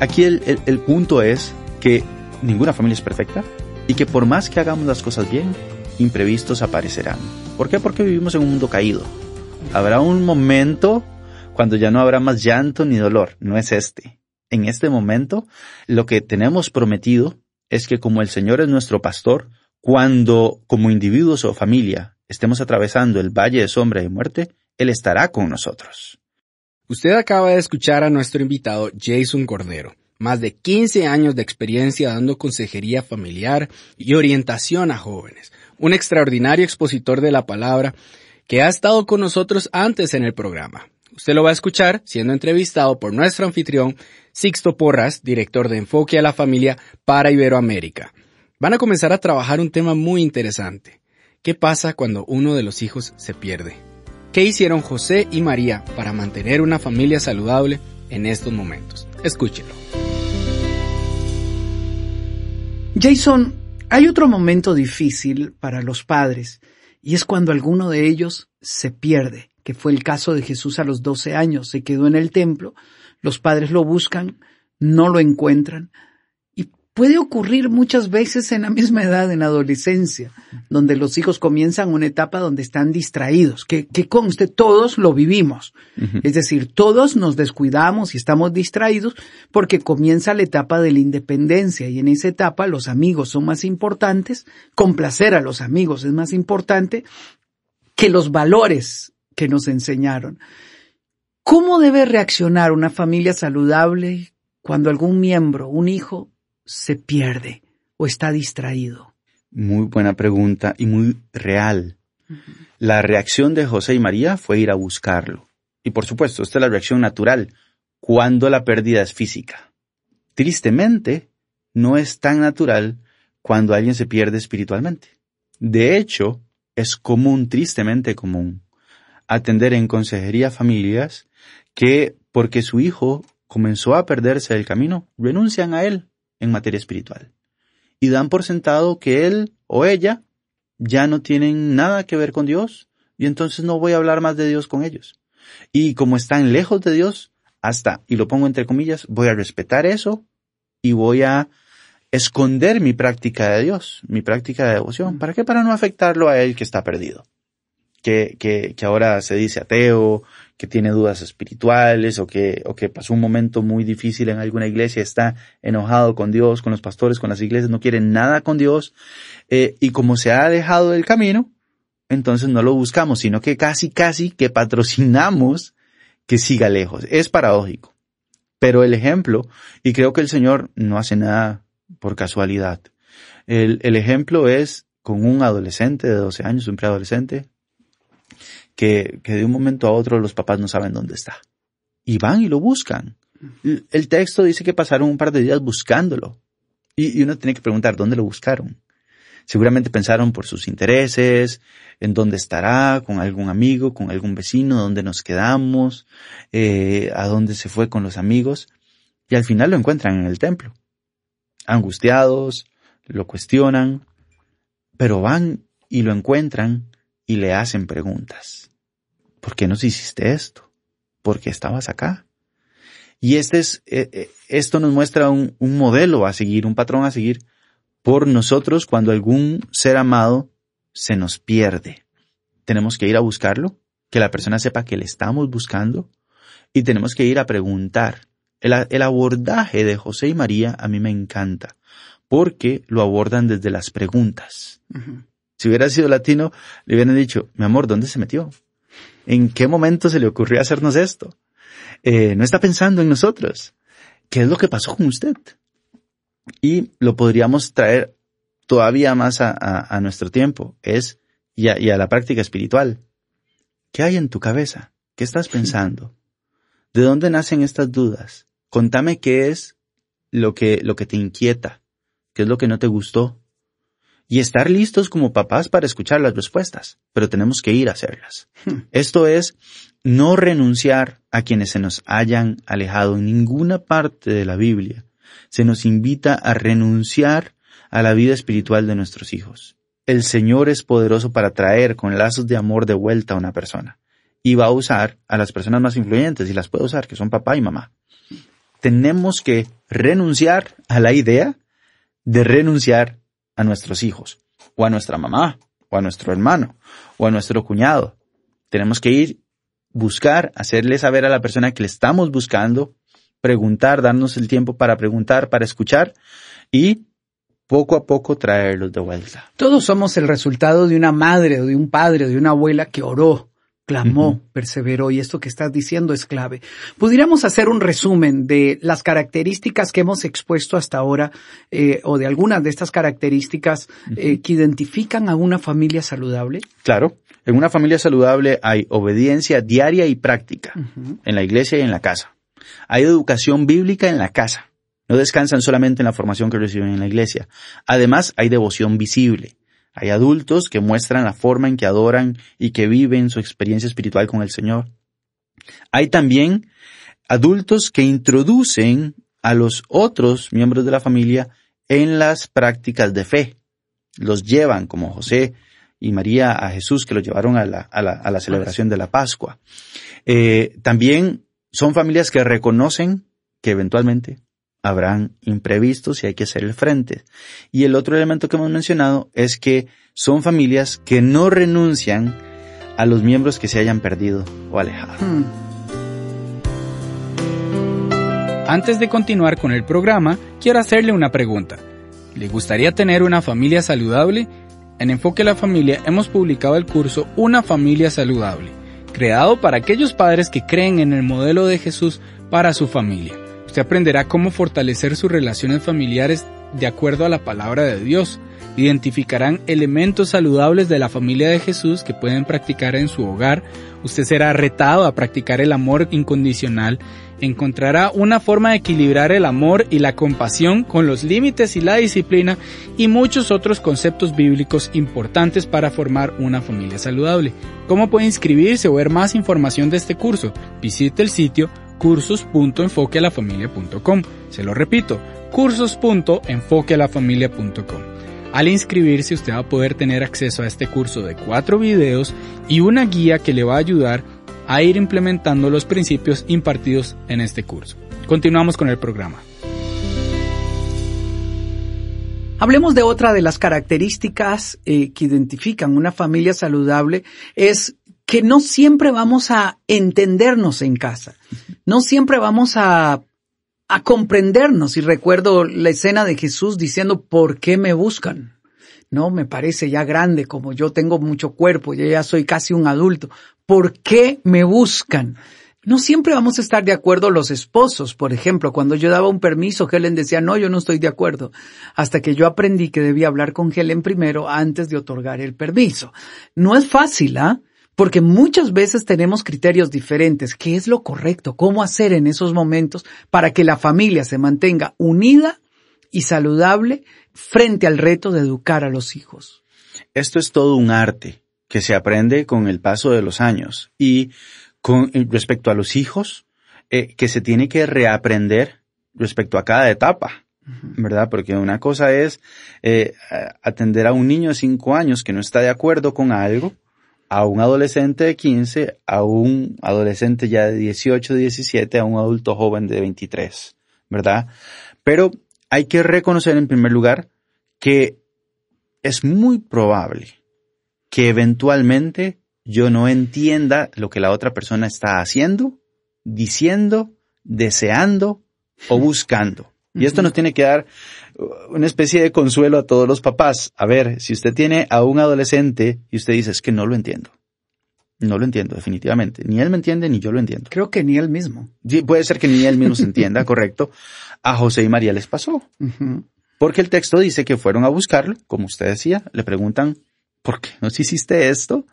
Aquí el, el- punto es que ninguna familia es perfecta y que por más que hagamos las cosas bien, imprevistos aparecerán. ¿Por qué? Porque vivimos en un mundo caído. Habrá un momento cuando ya no habrá más llanto ni dolor. No es este. En este momento, lo que tenemos prometido es que como el Señor es nuestro pastor, cuando como individuos o familia estemos atravesando el valle de sombra y muerte, Él estará con nosotros. Usted acaba de escuchar a nuestro invitado Jason Cordero. Más de 15 años de experiencia dando consejería familiar y orientación a jóvenes. Un extraordinario expositor de la palabra que ha estado con nosotros antes en el programa. Usted lo va a escuchar siendo entrevistado por nuestro anfitrión Sixto Porras, director de Enfoque a la Familia para Iberoamérica. Van a comenzar a trabajar un tema muy interesante. ¿Qué pasa cuando uno de los hijos se pierde? ¿Qué hicieron José y María para mantener una familia saludable en estos momentos? Escúchelo. Jason, hay otro momento difícil para los padres y es cuando alguno de ellos se pierde, que fue el caso de Jesús a los 12 años. Se quedó en el templo, los padres lo buscan, no lo encuentran puede ocurrir muchas veces en la misma edad, en la adolescencia, donde los hijos comienzan una etapa donde están distraídos, que, que conste, todos lo vivimos. Es decir, todos nos descuidamos y estamos distraídos porque comienza la etapa de la independencia y en esa etapa los amigos son más importantes, complacer a los amigos es más importante que los valores que nos enseñaron. ¿Cómo debe reaccionar una familia saludable cuando algún miembro, un hijo, se pierde o está distraído? Muy buena pregunta y muy real. La reacción de José y María fue ir a buscarlo. Y por supuesto, esta es la reacción natural cuando la pérdida es física. Tristemente, no es tan natural cuando alguien se pierde espiritualmente. De hecho, es común, tristemente común, atender en consejería familias que, porque su hijo comenzó a perderse del camino, renuncian a él en materia espiritual. Y dan por sentado que él o ella ya no tienen nada que ver con Dios y entonces no voy a hablar más de Dios con ellos. Y como están lejos de Dios, hasta, y lo pongo entre comillas, voy a respetar eso y voy a esconder mi práctica de Dios, mi práctica de devoción. ¿Para qué? Para no afectarlo a él que está perdido. Que, que, que ahora se dice ateo, que tiene dudas espirituales o que, o que pasó un momento muy difícil en alguna iglesia, está enojado con Dios, con los pastores, con las iglesias, no quiere nada con Dios. Eh, y como se ha dejado del camino, entonces no lo buscamos, sino que casi, casi que patrocinamos que siga lejos. Es paradójico. Pero el ejemplo, y creo que el Señor no hace nada por casualidad. El, el ejemplo es con un adolescente de 12 años, un preadolescente, que, que de un momento a otro los papás no saben dónde está. Y van y lo buscan. El, texto dice que pasaron un par de días buscándolo. Y, y uno tiene que preguntar, ¿dónde lo buscaron? Seguramente pensaron por sus intereses, en dónde estará, con algún amigo, con algún vecino, dónde nos quedamos, eh, a dónde se fue con los amigos, y al final lo encuentran en el templo. Angustiados, lo cuestionan, pero van y lo encuentran y le hacen preguntas. ¿Por qué nos hiciste esto? ¿Por qué estabas acá? Y este es, eh, eh, esto nos muestra un, un modelo a seguir, un patrón a seguir por nosotros cuando algún ser amado se nos pierde. Tenemos que ir a buscarlo, que la persona sepa que le estamos buscando y tenemos que ir a preguntar. El, el, abordaje de José y María a mí me encanta porque lo abordan desde las preguntas. Si hubiera sido latino, le hubieran dicho, mi amor, ¿dónde se metió? ¿En qué momento se le ocurrió hacernos esto? Eh, no está pensando en nosotros. ¿Qué es lo que pasó con usted? Y lo podríamos traer todavía más a, a, a nuestro tiempo, es y a, y a la práctica espiritual. ¿Qué hay en tu cabeza? ¿Qué estás pensando? ¿De dónde nacen estas dudas? Contame qué es lo que, lo que te inquieta, qué es lo que no te gustó. Y estar listos como papás para escuchar las respuestas, pero tenemos que ir a hacerlas. Esto es no renunciar a quienes se nos hayan alejado en ninguna parte de la Biblia. Se nos invita a renunciar a la vida espiritual de nuestros hijos. El Señor es poderoso para traer con lazos de amor de vuelta a una persona. Y va a usar a las personas más influyentes y las puede usar, que son papá y mamá. Tenemos que renunciar a la idea de renunciar a nuestros hijos, o a nuestra mamá, o a nuestro hermano, o a nuestro cuñado. Tenemos que ir, buscar, hacerle saber a la persona que le estamos buscando, preguntar, darnos el tiempo para preguntar, para escuchar y poco a poco traerlos de vuelta. Todos somos el resultado de una madre o de un padre o de una abuela que oró, clamó, uh -huh. perseveró y esto que estás diciendo es clave. Pudiéramos hacer un resumen de las características que hemos expuesto hasta ahora eh, o de algunas de estas características uh -huh. eh, que identifican a una familia saludable. Claro, en una familia saludable hay obediencia diaria y práctica uh -huh. en la iglesia y en la casa. Hay educación bíblica en la casa. No descansan solamente en la formación que reciben en la iglesia. Además, hay devoción visible. Hay adultos que muestran la forma en que adoran y que viven su experiencia espiritual con el Señor. Hay también adultos que introducen a los otros miembros de la familia en las prácticas de fe. Los llevan, como José y María, a Jesús, que los llevaron a la, celebración de la Pascua. Eh, también son familias que reconocen que eventualmente habrán imprevistos y hay que hacer el frente. Y el otro elemento que hemos mencionado es que son familias que no renuncian a los miembros que se hayan perdido o alejado. Hmm. Antes de continuar con el programa, quiero hacerle una pregunta. ¿Le gustaría tener una familia saludable? En Enfoque a la Familia hemos publicado el curso Una familia saludable, creado para aquellos padres que creen en el modelo de Jesús para su familia. Usted aprenderá cómo fortalecer sus relaciones familiares de acuerdo a la palabra de Dios. Identificarán elementos saludables de la familia de Jesús que pueden practicar en su hogar. Usted será retado a practicar el amor incondicional. Encontrará una forma de equilibrar el amor y la compasión con los límites y la disciplina y muchos otros conceptos bíblicos importantes para formar una familia saludable. ¿Cómo puede inscribirse o ver más información de este curso? Visite el sitio cursos.enfoquealafamilia.com. Se lo repito, cursos.enfoquealafamilia.com. Al inscribirse usted va a poder tener acceso a este curso de cuatro videos y una guía que le va a ayudar a ir implementando los principios impartidos en este curso. Continuamos con el programa. Hablemos de otra de las características eh, que identifican una familia saludable, es que no siempre vamos a entendernos en casa, no siempre vamos a, a comprendernos. Y recuerdo la escena de Jesús diciendo, ¿por qué me buscan? No, me parece ya grande, como yo tengo mucho cuerpo, yo ya soy casi un adulto. ¿Por qué me buscan? No siempre vamos a estar de acuerdo los esposos. Por ejemplo, cuando yo daba un permiso, Helen decía, no, yo no estoy de acuerdo. Hasta que yo aprendí que debía hablar con Helen primero antes de otorgar el permiso. No es fácil, ¿ah? Porque muchas veces tenemos criterios diferentes. ¿Qué es lo correcto? ¿Cómo hacer en esos momentos para que la familia se mantenga unida y saludable frente al reto de educar a los hijos. Esto es todo un arte que se aprende con el paso de los años y con respecto a los hijos, eh, que se tiene que reaprender respecto a cada etapa. ¿verdad? Porque una cosa es eh, atender a un niño de 5 años que no está de acuerdo con algo, a un adolescente de 15, a un adolescente ya de 18, 17, a un adulto joven de 23, ¿verdad? Pero hay que reconocer en primer lugar que es muy probable que eventualmente yo no entienda lo que la otra persona está haciendo, diciendo, deseando o buscando. Y esto nos tiene que dar una especie de consuelo a todos los papás. A ver, si usted tiene a un adolescente y usted dice, es que no lo entiendo. No lo entiendo, definitivamente. Ni él me entiende, ni yo lo entiendo. Creo que ni él mismo. Sí, puede ser que ni él mismo se entienda, correcto. A José y María les pasó. Porque el texto dice que fueron a buscarlo, como usted decía, le preguntan, ¿por qué nos hiciste esto?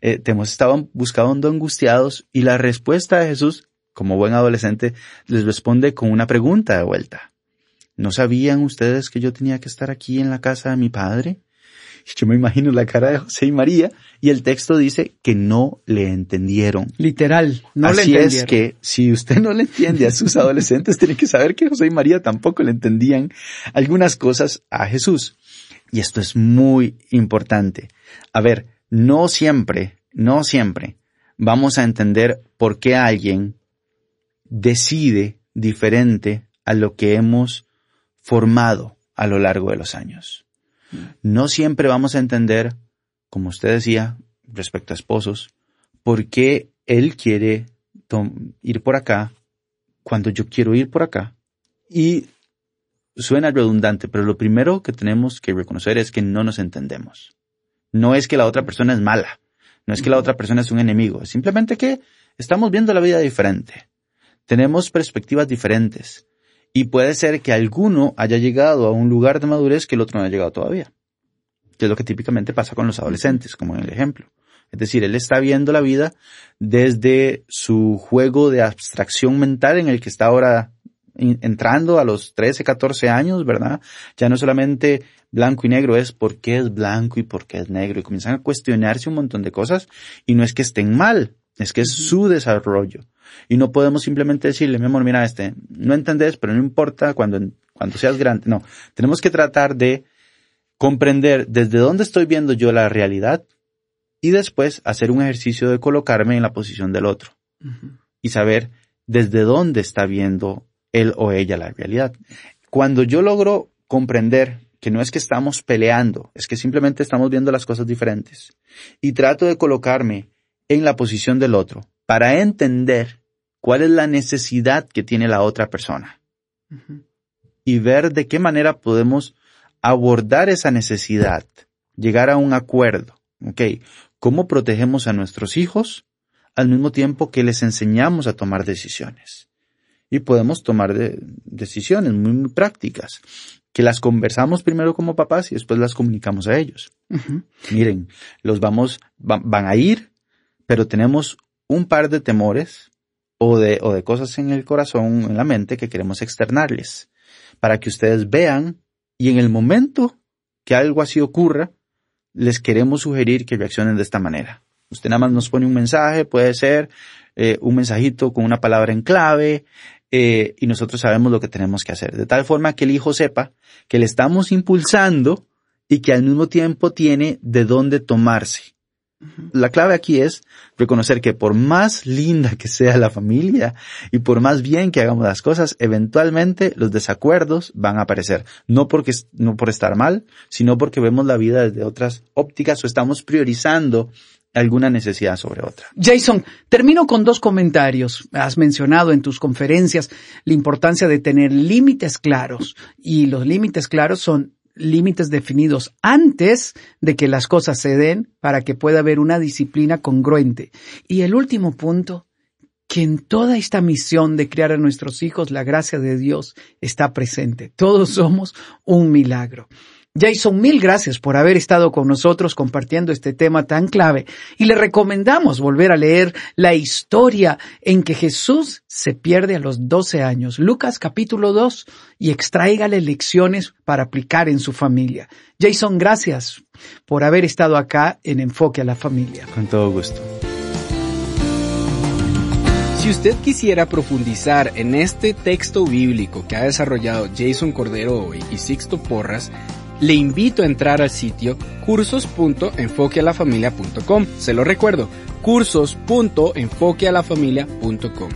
Eh, te hemos estado buscando angustiados y la respuesta de Jesús, como buen adolescente, les responde con una pregunta de vuelta. ¿No sabían ustedes que yo tenía que estar aquí en la casa de mi padre? Yo me imagino la cara de José y María y el texto dice que no le entendieron. Literal, no Así le entendieron. es que si usted no le entiende a sus adolescentes, tiene que saber que José y María tampoco le entendían algunas cosas a Jesús. Y esto es muy importante. A ver, no siempre, no siempre vamos a entender por qué alguien decide diferente a lo que hemos formado a lo largo de los años. No siempre vamos a entender, como usted decía, respecto a esposos, por qué él quiere ir por acá cuando yo quiero ir por acá. Y suena redundante, pero lo primero que tenemos que reconocer es que no nos entendemos. No es que la otra persona es mala, no es que la otra persona es un enemigo, es simplemente que estamos viendo la vida diferente. Tenemos perspectivas diferentes. Y puede ser que alguno haya llegado a un lugar de madurez que el otro no ha llegado todavía. Que es lo que típicamente pasa con los adolescentes, como en el ejemplo. Es decir, él está viendo la vida desde su juego de abstracción mental en el que está ahora entrando a los 13, 14 años, ¿verdad? Ya no solamente blanco y negro es por qué es blanco y por qué es negro y comienzan a cuestionarse un montón de cosas y no es que estén mal, es que es su desarrollo. Y no podemos simplemente decirle, mi amor, mira, este, no entendés, pero no importa cuando, cuando seas grande. No, tenemos que tratar de comprender desde dónde estoy viendo yo la realidad y después hacer un ejercicio de colocarme en la posición del otro y saber desde dónde está viendo él o ella la realidad. Cuando yo logro comprender que no es que estamos peleando, es que simplemente estamos viendo las cosas diferentes y trato de colocarme en la posición del otro para entender cuál es la necesidad que tiene la otra persona y ver de qué manera podemos abordar esa necesidad, llegar a un acuerdo, ¿ok? ¿Cómo protegemos a nuestros hijos al mismo tiempo que les enseñamos a tomar decisiones? Y podemos tomar decisiones muy, prácticas, que las conversamos primero como papás y después las comunicamos a ellos. Miren, los vamos, van a ir, pero tenemos un par de temores o de, o de cosas en el corazón, en la mente que queremos externarles, para que ustedes vean y en el momento que algo así ocurra, les queremos sugerir que reaccionen de esta manera. Usted nada más nos pone un mensaje, puede ser eh, un mensajito con una palabra en clave, eh, y nosotros sabemos lo que tenemos que hacer. De tal forma que el hijo sepa que le estamos impulsando y que al mismo tiempo tiene de dónde tomarse. La clave aquí es reconocer que por más linda que sea la familia y por más bien que hagamos las cosas, eventualmente los desacuerdos van a aparecer. No porque, no por estar mal, sino porque vemos la vida desde otras ópticas o estamos priorizando alguna necesidad sobre otra. Jason, termino con dos comentarios. Has mencionado en tus conferencias la importancia de tener límites claros y los límites claros son límites definidos antes de que las cosas se den para que pueda haber una disciplina congruente. Y el último punto, que en toda esta misión de criar a nuestros hijos la gracia de Dios está presente. Todos somos un milagro. Jason, mil gracias por haber estado con nosotros compartiendo este tema tan clave y le recomendamos volver a leer la historia en que Jesús se pierde a los 12 años, Lucas capítulo 2, y extraígale lecciones para aplicar en su familia. Jason, gracias por haber estado acá en Enfoque a la Familia. Con todo gusto. Si usted quisiera profundizar en este texto bíblico que ha desarrollado Jason Cordero hoy y Sixto Porras, le invito a entrar al sitio cursos.enfoquealafamilia.com. Se lo recuerdo, cursos.enfoquealafamilia.com.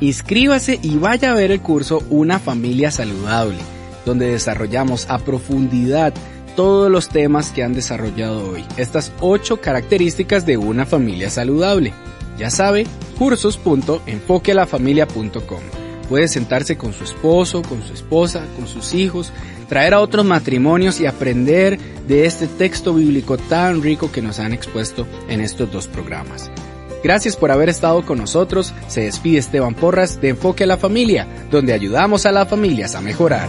Inscríbase y vaya a ver el curso Una familia saludable, donde desarrollamos a profundidad todos los temas que han desarrollado hoy, estas ocho características de una familia saludable. Ya sabe, cursos.enfoquealafamilia.com. Puede sentarse con su esposo, con su esposa, con sus hijos, traer a otros matrimonios y aprender de este texto bíblico tan rico que nos han expuesto en estos dos programas. Gracias por haber estado con nosotros. Se despide Esteban Porras de Enfoque a la Familia, donde ayudamos a las familias a mejorar.